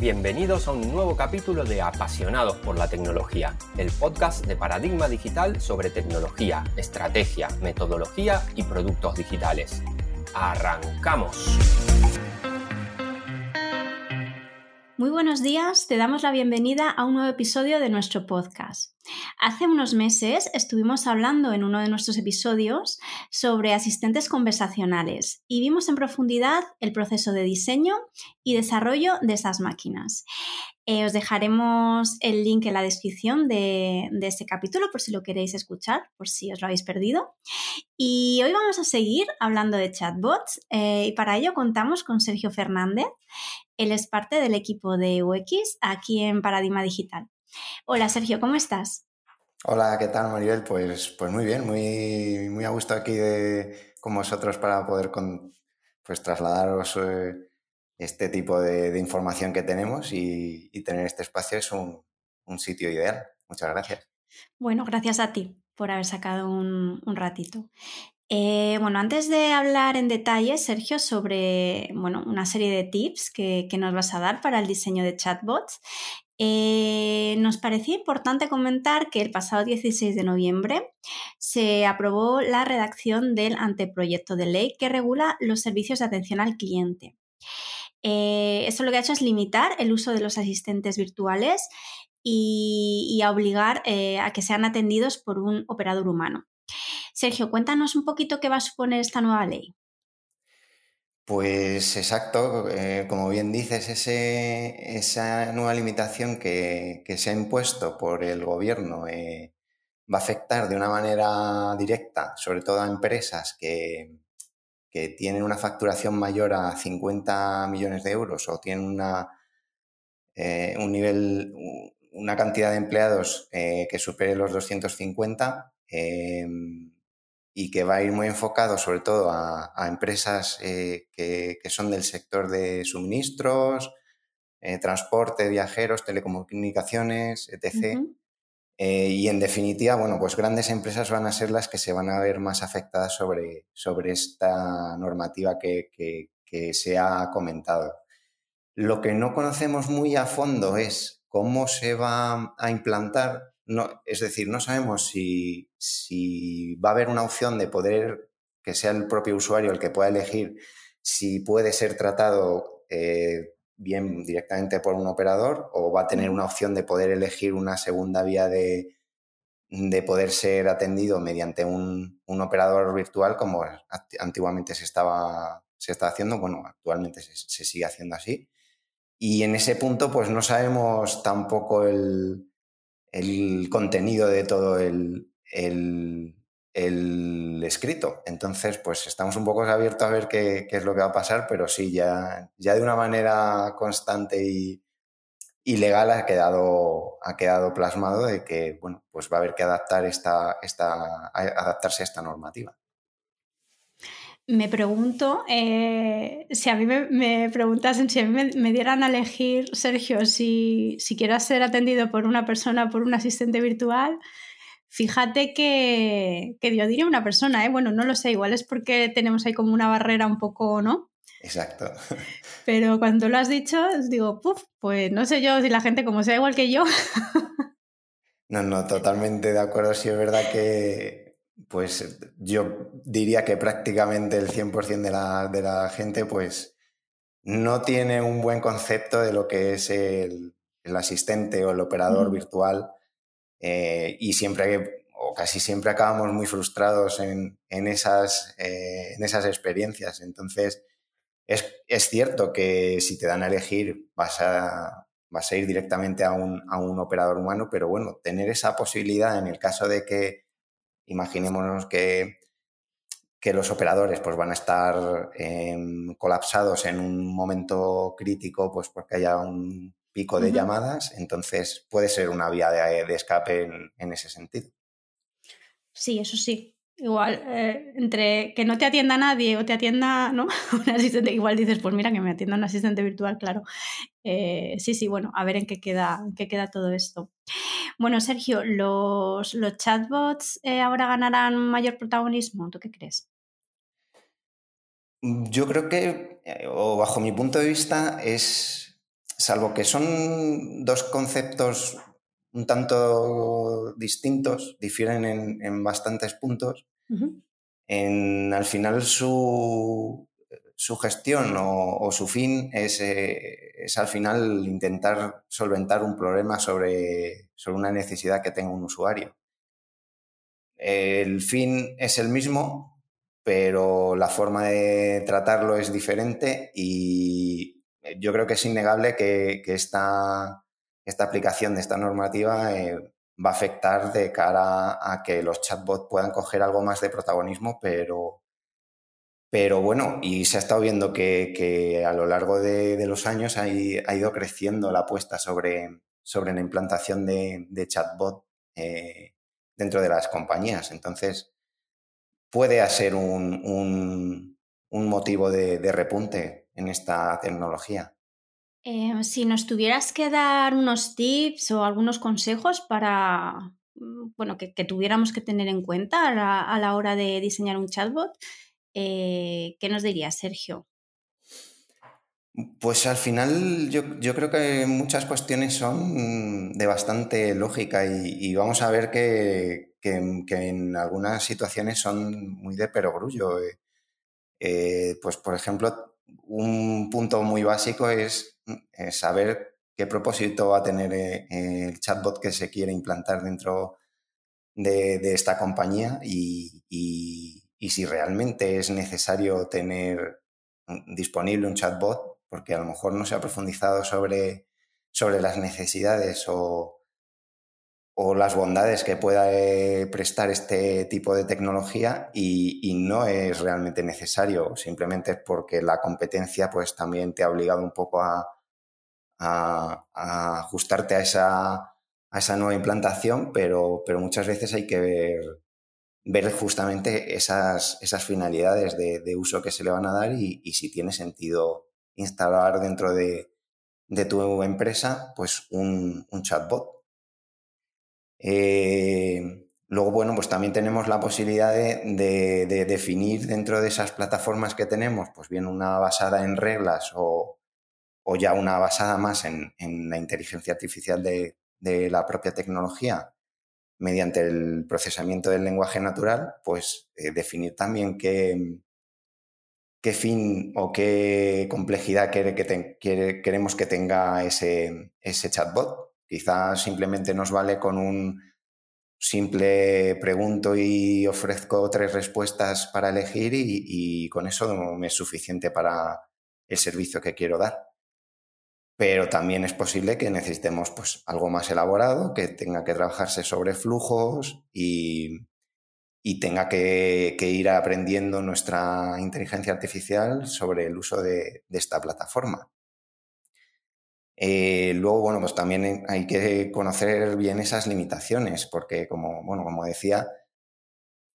Bienvenidos a un nuevo capítulo de Apasionados por la Tecnología, el podcast de Paradigma Digital sobre tecnología, estrategia, metodología y productos digitales. ¡Arrancamos! Muy buenos días, te damos la bienvenida a un nuevo episodio de nuestro podcast. Hace unos meses estuvimos hablando en uno de nuestros episodios sobre asistentes conversacionales y vimos en profundidad el proceso de diseño y desarrollo de esas máquinas. Eh, os dejaremos el link en la descripción de, este capítulo por si lo queréis escuchar, por si os lo habéis perdido. Y hoy vamos a seguir hablando de chatbots eh, y para ello contamos con Sergio Fernández. Él es parte del equipo de UX aquí en Paradigma Digital. Hola Sergio, ¿cómo estás? Hola, ¿qué tal Maribel? Pues, pues muy bien, muy, muy a gusto aquí de, con vosotros para poder pues, trasladaros eh, este tipo de, información que tenemos y, tener este espacio es un, sitio ideal. Muchas gracias. Bueno, gracias a ti por haber sacado un, ratito. Eh, bueno, antes de hablar en detalle, Sergio, sobre bueno, una serie de tips que, que, nos vas a dar para el diseño de chatbots, eh, nos parecía importante comentar que el pasado 16 de noviembre se aprobó la redacción del anteproyecto de ley que regula los servicios de atención al cliente. Eh, esto lo que ha hecho es limitar el uso de los asistentes virtuales y, obligar eh, a que sean atendidos por un operador humano. Sergio, cuéntanos un poquito qué va a suponer esta nueva ley. Pues exacto, eh, como bien dices, esa nueva limitación que, se ha impuesto por el gobierno va a afectar de una manera directa, sobre todo a empresas que, que tienen una facturación mayor a 50 millones de euros o tienen una, eh, un nivel, una cantidad de empleados eh, que supere los 250 em, y que va a ir muy enfocado sobre todo a, empresas eh, que, son del sector de suministros, transporte, viajeros, telecomunicaciones, etc. Eh, y en definitiva, bueno, pues grandes empresas van a ser las que se van a ver más afectadas sobre, sobre esta normativa que, se ha comentado. Lo que no conocemos muy a fondo es cómo se va a implantar, no, es decir, no sabemos si, va a haber una opción de poder que sea el propio usuario el que pueda elegir si puede ser tratado eh, bien directamente por un operador o va a tener una opción de poder elegir una segunda vía de, de poder ser atendido mediante un, un, operador virtual como antiguamente se estaba, se está haciendo, bueno, actualmente se, se, sigue haciendo así. Y en ese punto pues no sabemos tampoco el, el contenido de todo el, el, escrito. Entonces, pues estamos un poco abiertos a ver qué, es lo que va a pasar, pero sí, ya, ya de una manera constante y, legal ha quedado, ha quedado plasmado de que, bueno, pues va a haber que adaptar esta, esta, adaptarse a esta normativa. Me pregunto, eh, si a mí me, preguntasen, si a mí me, dieran a elegir, Sergio, si, si quiero ser atendido por una persona, por un asistente virtual, Fíjate que, que yo diría una persona, ¿eh? bueno, no lo sé, igual es porque tenemos ahí como una barrera un poco, ¿no? Exacto. Pero cuando lo has dicho, digo, puf, pues no sé yo si la gente como sea igual que yo. No, no, totalmente de acuerdo. Sí es verdad que, pues yo diría que prácticamente el 100% de la, de la gente, pues no tiene un buen concepto de lo que es el, el asistente o el operador virtual eh, y siempre, o casi siempre acabamos muy frustrados en, en esas, eh, en esas experiencias. Entonces, es, es, cierto que si te dan a elegir vas a, vas a ir directamente a un, a un operador humano, pero bueno, tener esa posibilidad en el caso de que, imaginémonos que, que los operadores pues, van a estar em, colapsados en un momento crítico, pues porque haya un, pico de llamadas, entonces puede ser una vía de, escape en, ese sentido. Sí, eso sí. Igual, eh, entre que no te atienda nadie o te atienda ¿no? un asistente, igual dices, pues mira, que me atienda un asistente virtual, claro. Eh, sí, sí, bueno, a ver en qué queda, qué queda todo esto. Bueno, Sergio, ¿los, los chatbots eh, ahora ganarán mayor protagonismo? ¿Tú qué crees? Yo creo que, o bajo mi punto de vista, es salvo que son dos conceptos un tanto distintos, difieren en, bastantes puntos, en, al final su, su gestión o, su fin es, eh, es, al final intentar solventar un problema sobre, sobre una necesidad que tenga un usuario. El fin es el mismo, pero la forma de tratarlo es diferente y yo creo que es innegable que, esta, esta, aplicación de esta normativa eh, va a afectar de cara a que los chatbots puedan coger algo más de protagonismo, pero, pero bueno, y se ha estado viendo que, a lo largo de, los años ha, ido creciendo la apuesta sobre, sobre la implantación de, chatbot eh, dentro de las compañías. Entonces, puede ser un, motivo de, repunte en esta tecnología. Eh, si nos tuvieras que dar unos tips o algunos consejos para mm, bueno, que, tuviéramos que tener en cuenta a la, hora de diseñar un chatbot, eh, ¿qué nos dirías, Sergio? Pues al final yo, creo que muchas cuestiones son de bastante lógica y, vamos a ver que, en algunas situaciones son muy de perogrullo. Eh, eh, pues por ejemplo, un punto muy básico es, saber qué propósito va a tener eh, el chatbot que se quiere implantar dentro de, esta compañía y, y si realmente es necesario tener disponible un chatbot porque a lo mejor no se ha profundizado sobre, sobre las necesidades o, o las bondades que pueda eh, prestar este tipo de tecnología y, no es realmente necesario, simplemente es porque la competencia pues también te ha obligado un poco a, a, ajustarte a esa, a esa nueva implantación, pero, pero muchas veces hay que ver, justamente esas, esas finalidades de, de, uso que se le van a dar y, si tiene sentido instalar dentro de, tu empresa pues un, chatbot. Eh, luego, bueno, pues también tenemos la posibilidad de, definir dentro de esas plataformas que tenemos, pues bien una basada en reglas o, ya una basada más en, la inteligencia artificial de, la propia tecnología mediante el procesamiento del lenguaje natural, pues eh, definir también qué, fin o qué complejidad queremos que tenga ese, chatbot. Quizás simplemente nos vale con un simple pregunto y ofrezco tres respuestas para elegir y, con eso me es suficiente para el servicio que quiero dar. Pero también es posible que necesitemos pues, algo más elaborado, que tenga que trabajarse sobre flujos y, y tenga que, ir aprendiendo nuestra inteligencia artificial sobre el uso de, esta plataforma. Eh, luego, bueno, pues también hay que conocer bien esas limitaciones, porque como, bueno, como decía,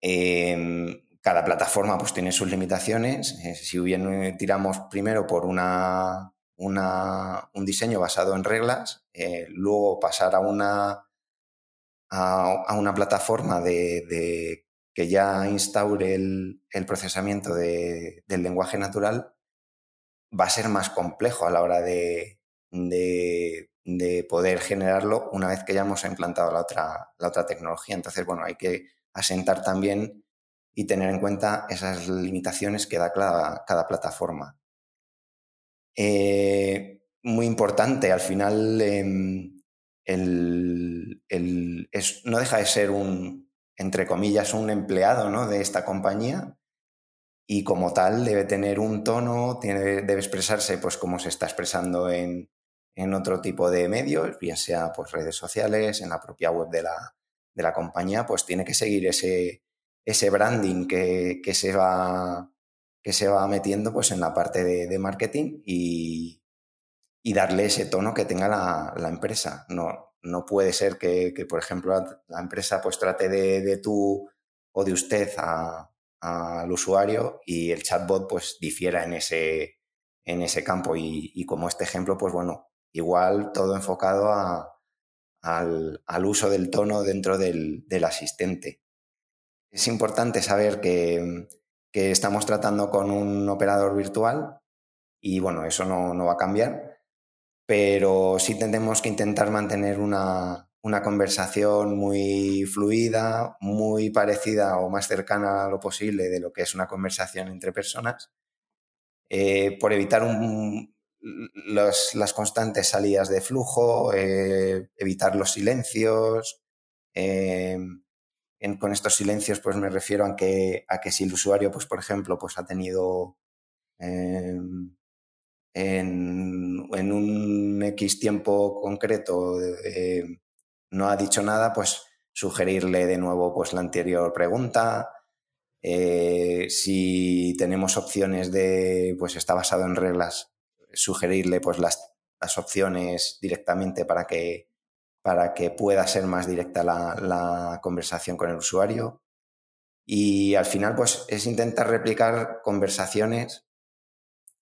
em, cada plataforma pues, tiene sus limitaciones. Eh, si bien tiramos primero por una, un diseño basado en reglas, eh, luego pasar a una, a, una plataforma de, que ya instaure el, procesamiento del lenguaje natural, va a ser más complejo a la hora de, poder generarlo una vez que ya hemos implantado la otra, la otra tecnología. Entonces, bueno, hay que asentar también y tener en cuenta esas limitaciones que da cada, plataforma. Eh, muy importante, al final em, no deja de ser un, entre comillas, un empleado ¿no? de esta compañía y como tal debe tener un tono, tiene, debe expresarse pues como se está expresando en, en otro tipo de medios, bien sea pues redes sociales, en la propia web de la, de la compañía, pues tiene que seguir ese, ese branding que, que, se va, que se va metiendo pues en la parte de, de marketing y, y, darle ese tono que tenga la, empresa. No, no puede ser que, por ejemplo, la empresa pues trate de, tú o de usted al usuario y el chatbot pues difiera en ese, en ese campo. Y, como este ejemplo, pues bueno, igual todo enfocado al, uso del tono dentro del, asistente. Es importante saber que, estamos tratando con un operador virtual y bueno, eso no, no va a cambiar pero sí tenemos que intentar mantener una, conversación muy fluida, muy parecida o más cercana a lo posible de lo que es una conversación entre personas, eh, por evitar las constantes salidas de flujo, eh, evitar los silencios. Eh, con estos silencios pues me refiero a que, a que si el usuario, pues, por ejemplo, pues, ha tenido en, un X tiempo concreto eh, no ha dicho nada, pues sugerirle de nuevo pues, la anterior pregunta. Eh, si tenemos opciones de, pues está basado en reglas, sugerirle pues las, las opciones directamente para que, para que pueda ser más directa la, conversación con el usuario. Y al final, pues es intentar replicar conversaciones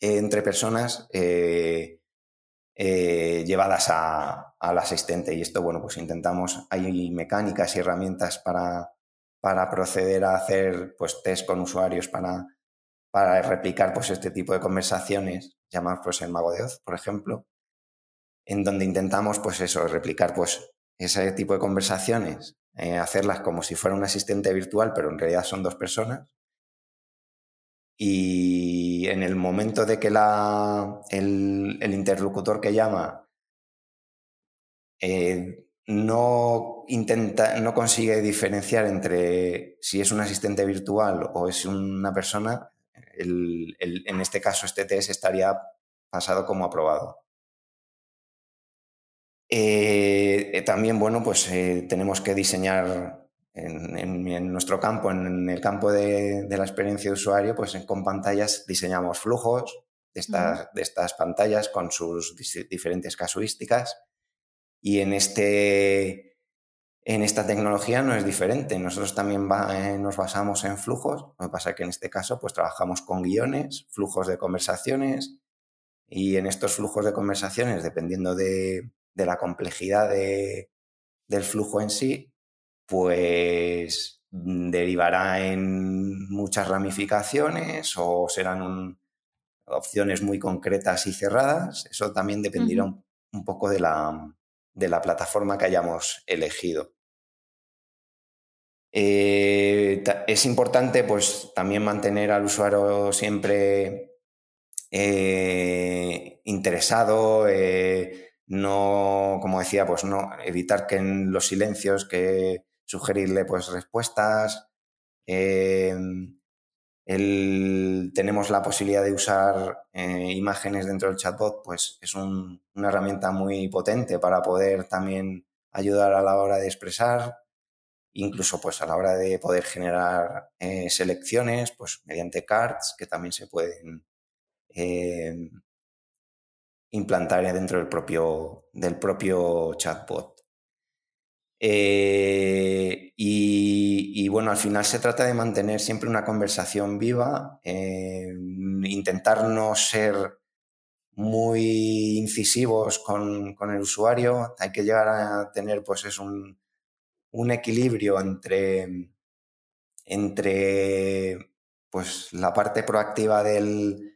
entre personas eh, eh, llevadas al asistente. Y esto, bueno, pues intentamos, hay mecánicas y herramientas para, para proceder a hacer pues test con usuarios para, para replicar pues este tipo de conversaciones, llamadas pues el mago de Oz, por ejemplo, en donde intentamos pues eso, replicar pues ese tipo de conversaciones, eh, hacerlas como si fuera un asistente virtual, pero en realidad son dos personas y en el momento de que la, el, interlocutor que llama eh, no intenta, no consigue diferenciar entre si es un asistente virtual o es una persona, en este caso este test estaría pasado como aprobado. Eh, eh, también, bueno, pues tenemos que diseñar en, nuestro campo, en el campo de, la experiencia de usuario, pues con pantallas diseñamos flujos de estas, de estas pantallas con sus diferentes casuísticas. Y en, este, en esta tecnología no es diferente. Nosotros también eh, nos basamos en flujos, lo que pasa es que en este caso pues trabajamos con guiones, flujos de conversaciones. Y en estos flujos de conversaciones, dependiendo de, la complejidad del flujo en sí, pues mm, derivará en muchas ramificaciones o serán opciones muy concretas y cerradas. Eso también dependerá un, poco de la, plataforma que hayamos elegido. Eh, es importante pues también mantener al usuario siempre eh, interesado, eh, no, como decía, pues no, evitar que en los silencios que sugerirle pues respuestas. Em, tenemos la posibilidad de usar eh, imágenes dentro del chatbot, pues es una herramienta muy potente para poder también ayudar a la hora de expresar, incluso pues a la hora de poder generar eh, selecciones, pues mediante cards que también se pueden implantar dentro del propio, del propio chatbot. Eh, y, bueno, al final se trata de mantener siempre una conversación viva, eh, intentar no ser muy incisivos con, el usuario, hay que llegar a tener pues es un, equilibrio entre, entre pues, la parte proactiva del,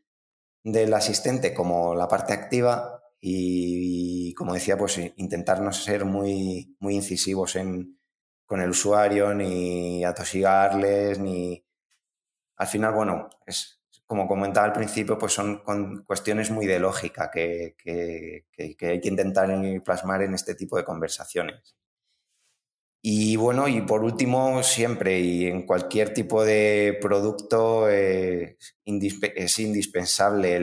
del asistente como la parte activa y, como decía, pues intentar no ser muy, muy incisivos en, con el usuario, ni atosigarles, ni... Al final, bueno, es, como comentaba al principio, pues son cuestiones muy de lógica que, que, hay que intentar plasmar en este tipo de conversaciones. Y bueno, y por último, siempre y en cualquier tipo de producto eh, es indispensable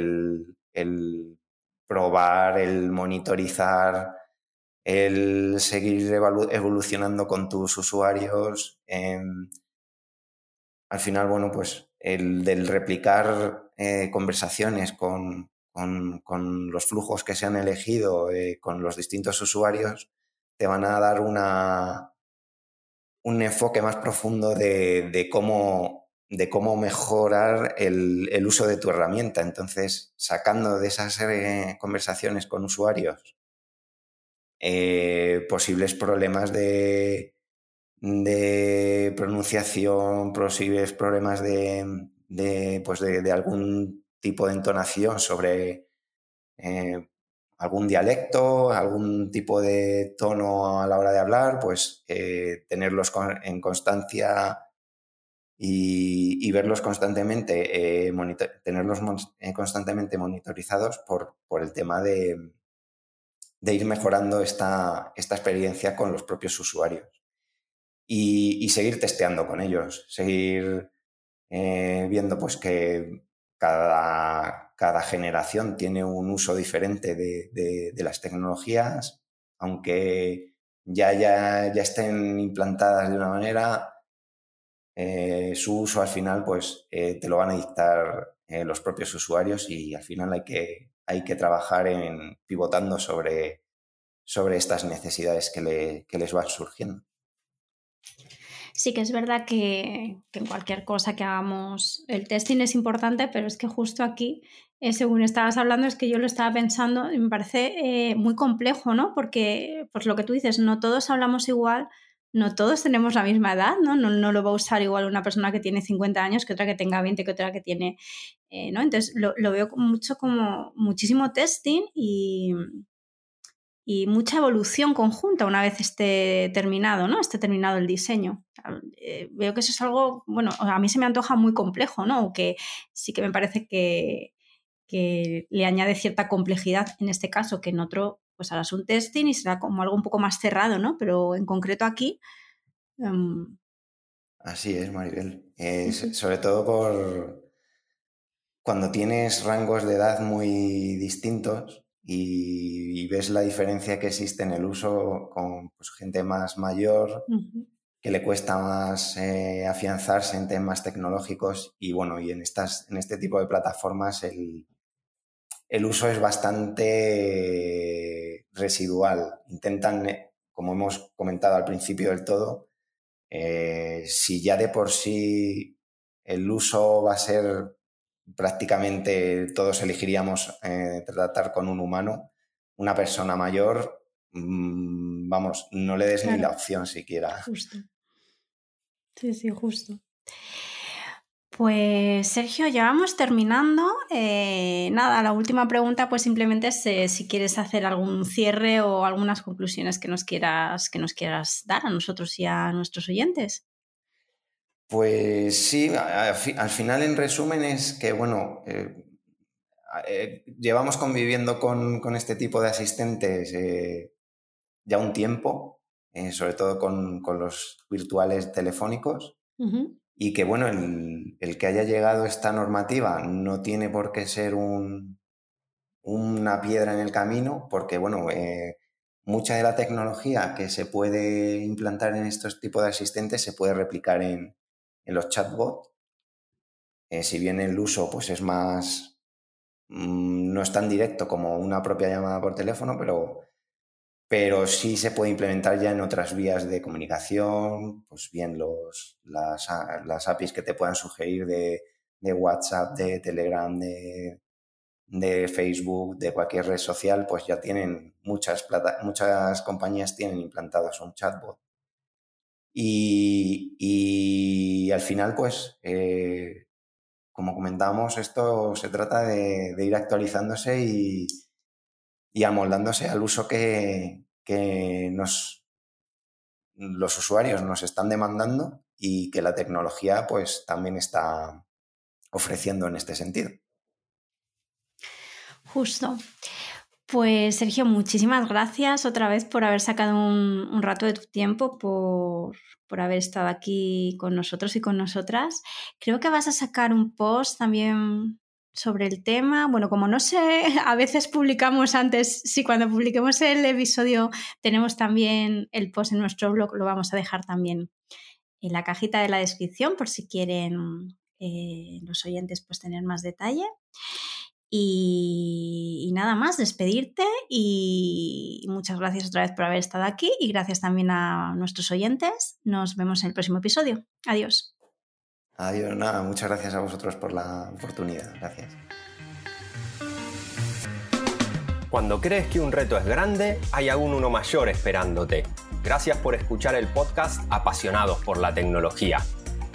el, probar, el monitorizar, el seguir evolucionando con tus usuarios. Em, al final, bueno, pues el del replicar eh, conversaciones con, los flujos que se han elegido, eh, con los distintos usuarios, te van a dar una, un enfoque más profundo de cómo de cómo mejorar el, uso de tu herramienta. Entonces, sacando de esas eh, conversaciones con usuarios eh, posibles problemas de, de, pronunciación, posibles problemas de, pues de, algún tipo de entonación sobre eh, algún dialecto, algún tipo de tono a la hora de hablar, pues eh, tenerlos en constancia y, verlos constantemente, eh, tenerlos eh, constantemente monitorizados por, por el tema de, de, ir mejorando esta, esta experiencia con los propios usuarios. Y, seguir testeando con ellos, seguir viendo pues que cada, cada generación tiene un uso diferente de, las tecnologías, aunque ya, estén implantadas de una manera, eh, su uso al final pues eh, te lo van a dictar eh, los propios usuarios y al final hay que, trabajar en pivotando sobre, sobre estas necesidades que les van surgiendo. Sí que es verdad que, en cualquier cosa que hagamos el testing es importante, pero es que justo aquí, eh, según estabas hablando, es que yo lo estaba pensando y me parece eh, muy complejo, ¿no? Porque, pues lo que tú dices, no todos hablamos igual, no todos tenemos la misma edad, ¿no? No, no lo va a usar igual una persona que tiene 50 años que otra que tenga 20, que otra que tiene, eh, ¿no? Entonces lo, lo veo mucho como muchísimo testing y, y mucha evolución conjunta una vez esté terminado, ¿no? Esté terminado el diseño. Eh, veo que eso es algo, bueno, a mí se me antoja muy complejo, ¿no? Que sí que me parece que, le añade cierta complejidad en este caso, que en otro, pues harás un testing y será como algo un poco más cerrado, ¿no? Pero en concreto aquí. Em, Así es, Maribel. sobre todo por cuando tienes rangos de edad muy distintos, y, ves la diferencia que existe en el uso con pues, gente más mayor, que le cuesta más eh, afianzarse en temas tecnológicos y bueno, y en, estas, en este tipo de plataformas el, el uso es bastante residual. Intentan, eh, como hemos comentado al principio del todo, eh, si ya de por sí el uso va a ser prácticamente todos elegiríamos eh, tratar con un humano, una persona mayor, mm, vamos, no le des ni la opción siquiera. Justo. Sí, sí, justo. Pues Sergio, ya vamos terminando. Eh, nada, la última pregunta pues simplemente es eh, si quieres hacer algún cierre o algunas conclusiones que nos quieras, que nos quieras dar a nosotros y a nuestros oyentes. Pues sí, al final en resumen es que, bueno, eh, eh, llevamos conviviendo con, este tipo de asistentes eh, ya un tiempo, sobre todo con, los virtuales telefónicos, y que, bueno, el, que haya llegado esta normativa no tiene por qué ser un, una piedra en el camino, porque, bueno, mucha de la tecnología que se puede implantar en estos tipos de asistentes se puede replicar en en los chatbots, eh, si bien el uso pues es más, mm, no es tan directo como una propia llamada por teléfono, pero, pero sí se puede implementar ya en otras vías de comunicación, pues bien los, las, las APIs que te puedan sugerir de, WhatsApp, de Telegram, de, de, Facebook, de cualquier red social, pues ya tienen muchas, plata, muchas compañías tienen implantados un chatbot. Y, al final, pues, eh, como comentábamos, esto se trata de, ir actualizándose y, amoldándose al uso que, los usuarios nos están demandando y que la tecnología pues también está ofreciendo en este sentido. Justo. Pues Sergio, muchísimas gracias otra vez por haber sacado un, rato de tu tiempo, por, haber estado aquí con nosotros y con nosotras. Creo que vas a sacar un post también sobre el tema. Bueno, como no sé, a veces publicamos antes, si cuando publiquemos el episodio tenemos también el post en nuestro blog, lo vamos a dejar también en la cajita de la descripción por si quieren eh, los oyentes pues tener más detalle. Y, nada más, despedirte y muchas gracias otra vez por haber estado aquí y gracias también a nuestros oyentes. Nos vemos en el próximo episodio. Adiós. Adiós, nada, muchas gracias a vosotros por la oportunidad. Gracias. Cuando crees que un reto es grande, hay aún uno mayor esperándote. Gracias por escuchar el podcast Apasionados por la Tecnología.